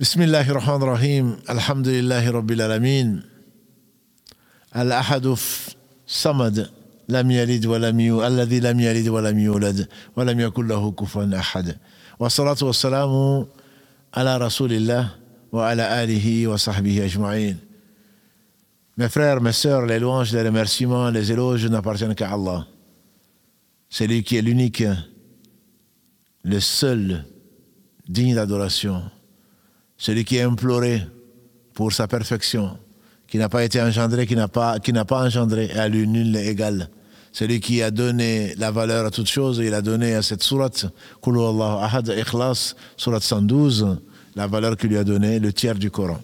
بسم الله الرحمن الرحيم الحمد لله رب العالمين الأحد الصمد لم يلد ولم يولد الذي لم يلد ولم يولد ولم يكن له كفوا أحد والصلاة والسلام على رسول الله وعلى آله وصحبه أجمعين Mes frères, mes sœurs, les louanges, les remerciements, les éloges n'appartiennent qu'à Allah. C'est lui qui est l'unique, le seul digne d'adoration. Celui qui est imploré pour sa perfection, qui n'a pas été engendré, qui n'a pas, qui n'a engendré, à lui nul égal. Celui qui a donné la valeur à toute chose, il a donné à cette sourate, Kulu Allah Ahad Ikhlas, sourate 112, la valeur qu'il lui a donnée, le tiers du Coran.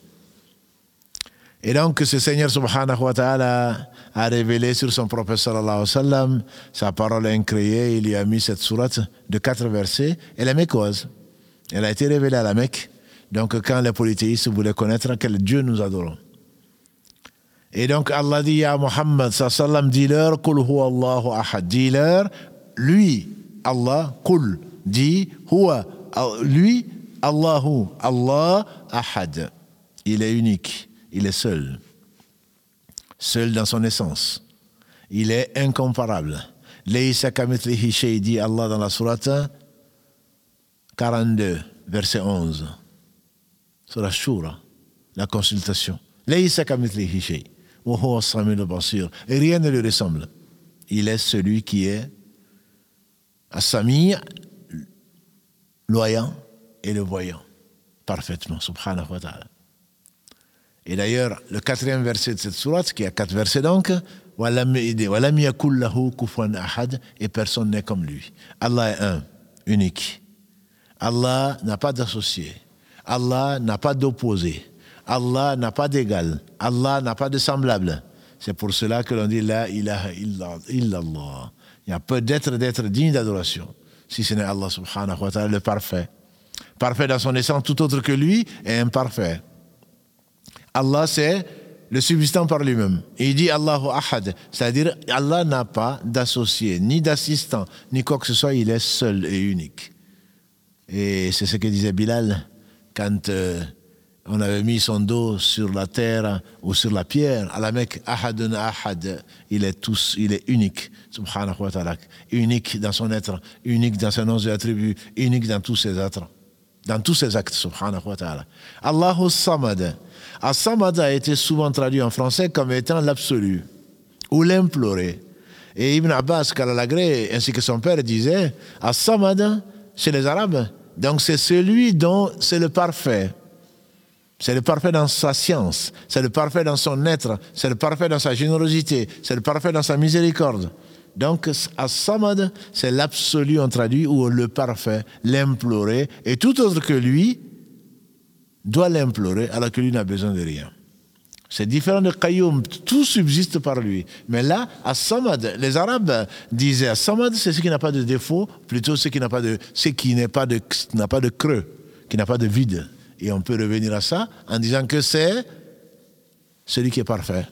Et donc, ce Seigneur subhanahu wa ta'ala a révélé sur son prophète sa parole incréée, il lui a mis cette sourate de quatre versets, elle est mécoise. Elle a été révélée à la Mecque, donc, quand les polythéistes voulaient connaître quel Dieu nous adorons. Et donc, Allah dit à Muhammad, dis-leur, Kul huwa Allahu ahad. Dis-leur, lui, Allah, Kul, dit, huwa, lui, Allahu, Allah, ahad. Il est unique, il est seul. Seul dans son essence. Il est incomparable. Laysa kamithlihi dit Allah dans la sourate 42, verset 11 sur la shura, la consultation. Et rien ne lui ressemble. Il est celui qui est Assami, loyant et le voyant parfaitement, subhanahu wa ta'ala. Et d'ailleurs, le quatrième verset de cette sourate, qui a quatre versets donc, et personne n'est comme lui. Allah est un, unique. Allah n'a pas d'associé. Allah n'a pas d'opposé. Allah n'a pas d'égal. Allah n'a pas de semblable. C'est pour cela que l'on dit La ilaha illallah. Il y a peu d'être d'être digne d'adoration, si ce n'est Allah subhanahu wa ta'ala, le parfait. Parfait dans son essence, tout autre que lui est imparfait. Allah, c'est le subsistant par lui-même. Il dit Allahu Ahad, c'est-à-dire Allah n'a pas d'associé, ni d'assistant, ni quoi que ce soit, il est seul et unique. Et c'est ce que disait Bilal quand euh, on avait mis son dos sur la terre ou sur la pierre, à la Mecque, Ahad, il est tous, il est unique, subhanahu wa ta'ala, unique dans son être, unique dans ses noms et attributs, unique dans tous ses êtres, dans tous ses actes, subhanahu wa ta'ala. Allahu Samad. As-Samad a été souvent traduit en français comme étant l'absolu ou l'imploré. Et Ibn Abbas, Kalalagré, ainsi que son père disaient, As-Samad, chez les Arabes, donc c'est celui dont c'est le parfait. C'est le parfait dans sa science, c'est le parfait dans son être, c'est le parfait dans sa générosité, c'est le parfait dans sa miséricorde. Donc, As-Samad, c'est l'absolu, on traduit, ou le parfait, l'implorer, et tout autre que lui doit l'implorer, alors que lui n'a besoin de rien. C'est différent de Qayyum, tout subsiste par lui. Mais là, As-Samad, les Arabes disaient As-Samad, c'est ce qui n'a pas de défaut, plutôt ce qui n'a pas de, ce qui n'a pas de creux, qui n'a pas de vide. Et on peut revenir à ça en disant que c'est celui qui est parfait.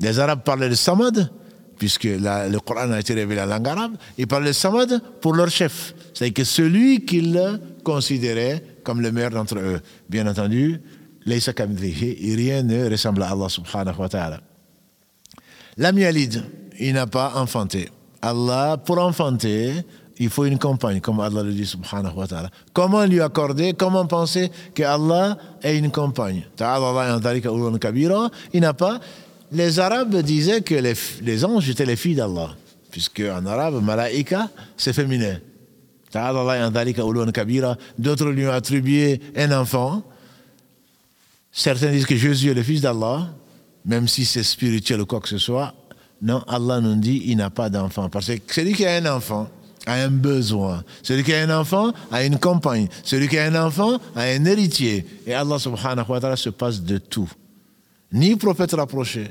Les Arabes parlaient de Samad, puisque le Coran a été révélé en langue arabe, ils parlaient de Samad pour leur chef. C'est-à-dire que celui qu'ils considéraient comme le meilleur d'entre eux. Bien entendu, et rien ne ressemble à Allah subhanahu wa ta'ala. Il n'a pas enfanté. Allah, pour enfanter, il faut une compagne, comme Allah le dit subhanahu wa ta'ala. Comment lui accorder, comment penser que Allah est une compagne Il n'a pas. Les Arabes disaient que les, les anges étaient les filles d'Allah, puisque en arabe, malaika, c'est féminin. D'autres lui ont attribué un enfant, Certains disent que Jésus est le Fils d'Allah, même si c'est spirituel ou quoi que ce soit. Non, Allah nous dit qu'il n'a pas d'enfant. Parce que celui qui a un enfant a un besoin. Celui qui a un enfant a une compagne. Celui qui a un enfant a un héritier. Et Allah subhanahu wa ta'ala se passe de tout. Ni prophète rapproché,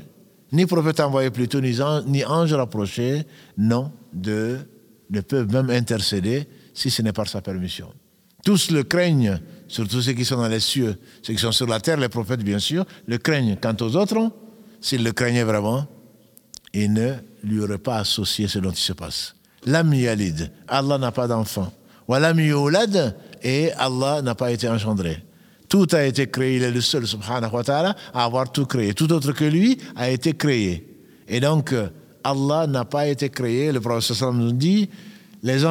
ni prophète envoyé plutôt, ni ange, ni ange rapproché, non, ne peuvent même intercéder si ce n'est par sa permission. Tous le craignent surtout ceux qui sont dans les cieux, ceux qui sont sur la terre, les prophètes bien sûr, le craignent. Quant aux autres, s'ils le craignaient vraiment, ils ne lui auraient pas associé ce dont il se passe. L'âme yalid, Allah n'a pas d'enfant. Walam yulad, et Allah n'a pas été engendré. Tout a été créé, il est le seul, subhanahu wa ta'ala, à avoir tout créé. Tout autre que lui a été créé. Et donc, Allah n'a pas été créé. Le prophète nous dit, les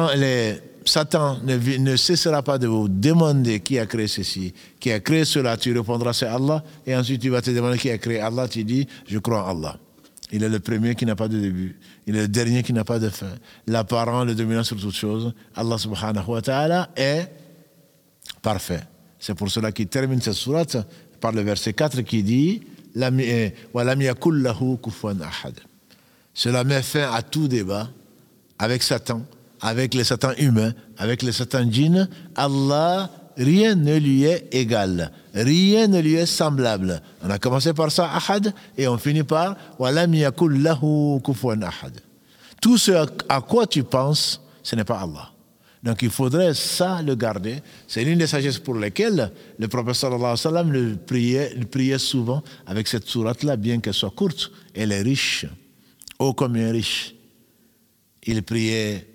Satan ne, cessera pas de vous demander qui a créé ceci, qui a créé cela. Tu répondras c'est Allah. Et ensuite tu vas te demander qui a créé Allah. Tu dis je crois en Allah. Il est le premier qui n'a pas de début. Il est le dernier qui n'a pas de fin. L'apparent, le dominant sur toutes choses. Allah subhanahu wa ta'ala est parfait. C'est pour cela qu'il termine cette sourate par le verset 4 qui dit eh, Cela met fin à tout débat avec Satan avec les satans humains, avec les satans djinns, Allah, rien ne lui est égal, rien ne lui est semblable. On a commencé par ça, ahad, et on finit par walam lahu kufuwan ahad. Tout ce à quoi tu penses, ce n'est pas Allah. Donc il faudrait ça le garder. C'est l'une des sagesses pour lesquelles le prophète sallallahu alayhi wa sallam le priait, le priait souvent avec cette sourate-là, bien qu'elle soit courte. Elle est riche, ô combien riche. Il priait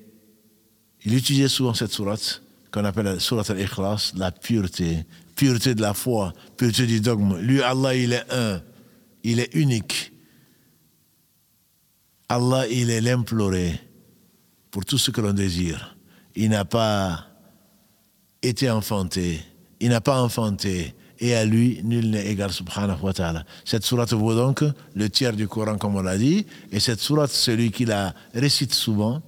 il utilisait souvent cette sourate qu'on appelle la sourate al-Ikhlas, la pureté, pureté de la foi, pureté du dogme. Lui, Allah, il est un, il est unique. Allah, il est l'imploré pour tout ce que l'on désire. Il n'a pas été enfanté, il n'a pas enfanté, et à lui, nul n'est égal, subhanahu wa ta'ala. Cette sourate vaut donc le tiers du Coran, comme on l'a dit, et cette sourate, celui qui la récite souvent,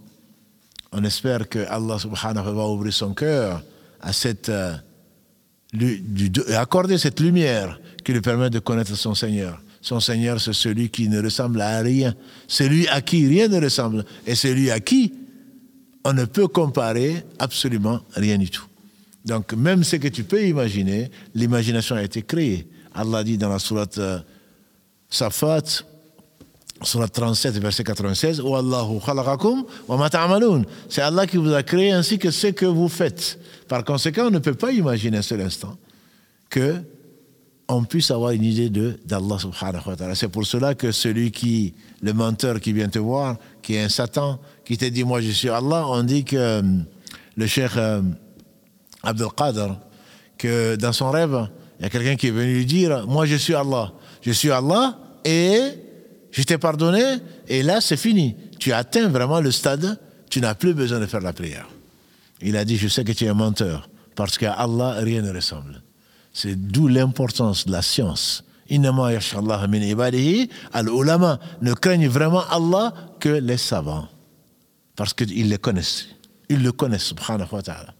on espère que Allah subhanahu wa va ouvrir son cœur à cette, euh, accorder cette lumière qui lui permet de connaître son Seigneur. Son Seigneur, c'est celui qui ne ressemble à rien, celui à qui rien ne ressemble, et celui à qui on ne peut comparer absolument rien du tout. Donc, même ce que tu peux imaginer, l'imagination a été créée. Allah dit dans la sourate euh, Safat, Surat 37, verset 96, C'est Allah qui vous a créé ainsi que ce que vous faites. Par conséquent, on ne peut pas imaginer un seul instant que on puisse avoir une idée d'Allah wa. C'est pour cela que celui qui, le menteur qui vient te voir, qui est un Satan, qui te dit moi je suis Allah, on dit que le cheikh euh, Abdel que dans son rêve, il y a quelqu'un qui est venu lui dire moi je suis Allah. Je suis Allah et je t'ai pardonné et là c'est fini. Tu atteins vraiment le stade, tu n'as plus besoin de faire la prière. Il a dit, je sais que tu es un menteur, parce qu'à Allah, rien ne ressemble. C'est d'où l'importance de la science. Al-ulama ne craignent vraiment Allah que les savants. Parce qu'ils le connaissent. Ils le connaissent, subhanahu wa ta'ala.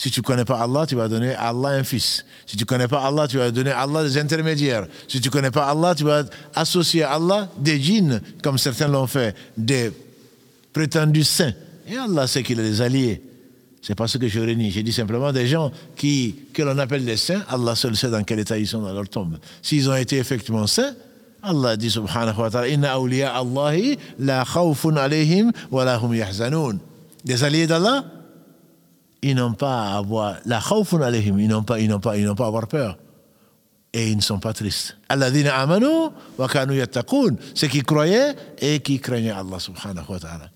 Si tu ne connais pas Allah, tu vas donner à Allah un fils. Si tu ne connais pas Allah, tu vas donner à Allah des intermédiaires. Si tu ne connais pas Allah, tu vas associer à Allah des djinns, comme certains l'ont fait, des prétendus saints. Et Allah sait qu'il a des alliés. C'est pas ce que je renie. J'ai dit simplement des gens qui, que l'on appelle des saints, Allah seul sait dans quel état ils sont dans leur tombe. S'ils ont été effectivement saints, Allah dit subhanahu wa ta'ala, Inna awliya Allahi la khawfun alayhim wa lahum yahzanun. Des alliés d'Allah, ils n'ont pas à avoir la ils n'ont pas, ils n'ont pas, ils n'ont pas avoir peur. Et ils ne sont pas tristes. Alladhina amanu wa kanu yattaqun. Ceux qui croyaient et qui craignaient Allah subhanahu wa ta'ala.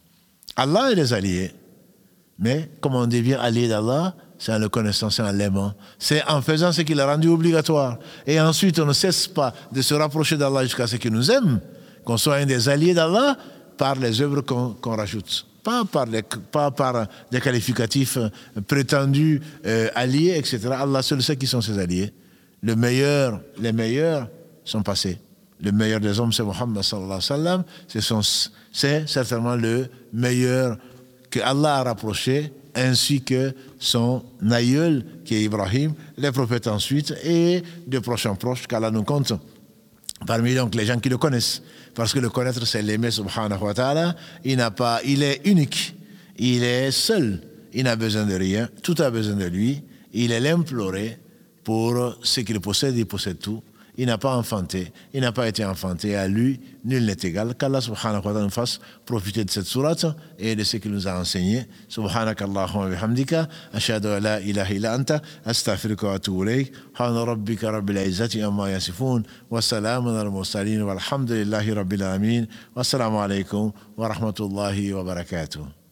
Allah est les alliés. Mais comme on devient allié d'Allah, c'est en le connaissant, c'est en l'aimant. C'est en faisant ce qu'il a rendu obligatoire. Et ensuite, on ne cesse pas de se rapprocher d'Allah jusqu'à ce qu'il nous aime, qu'on soit un des alliés d'Allah par les œuvres qu'on rajoute pas par, les, pas par des qualificatifs euh, prétendus euh, alliés, etc. Allah seul sait qui sont ses alliés. Le meilleur, les meilleurs sont passés. Le meilleur des hommes, c'est Muhammad sallallahu alayhi wa sallam. C'est certainement le meilleur que Allah a rapproché, ainsi que son aïeul, qui est Ibrahim, les prophètes ensuite, et de proches en proches qu'Allah nous compte. Parmi donc les gens qui le connaissent. Parce que le connaître, c'est l'aimer, subhanahu wa ta'ala. Il n'a pas, il est unique. Il est seul. Il n'a besoin de rien. Tout a besoin de lui. Il est l'imploré pour ce qu'il possède. Il possède tout. Il n'a pas enfanté, il n'a pas été enfanté. À lui, nul n'est égal. Qu'Allah subhanahu wa ta'ala nous fasse profiter de cette sourate et de ce qu'il nous a enseigné. Subhanak Allahumma bihamdika. Ashhadu an la ilaha illa anta. Astaghfiruka wa atubu. Hana rabbika rabbil izzati amma yasifun. Wa salamun al mursalin. Walhamdulillahi rabbil alamin. Wassalamu alaikum wa rahmatullahi wa barakatuh.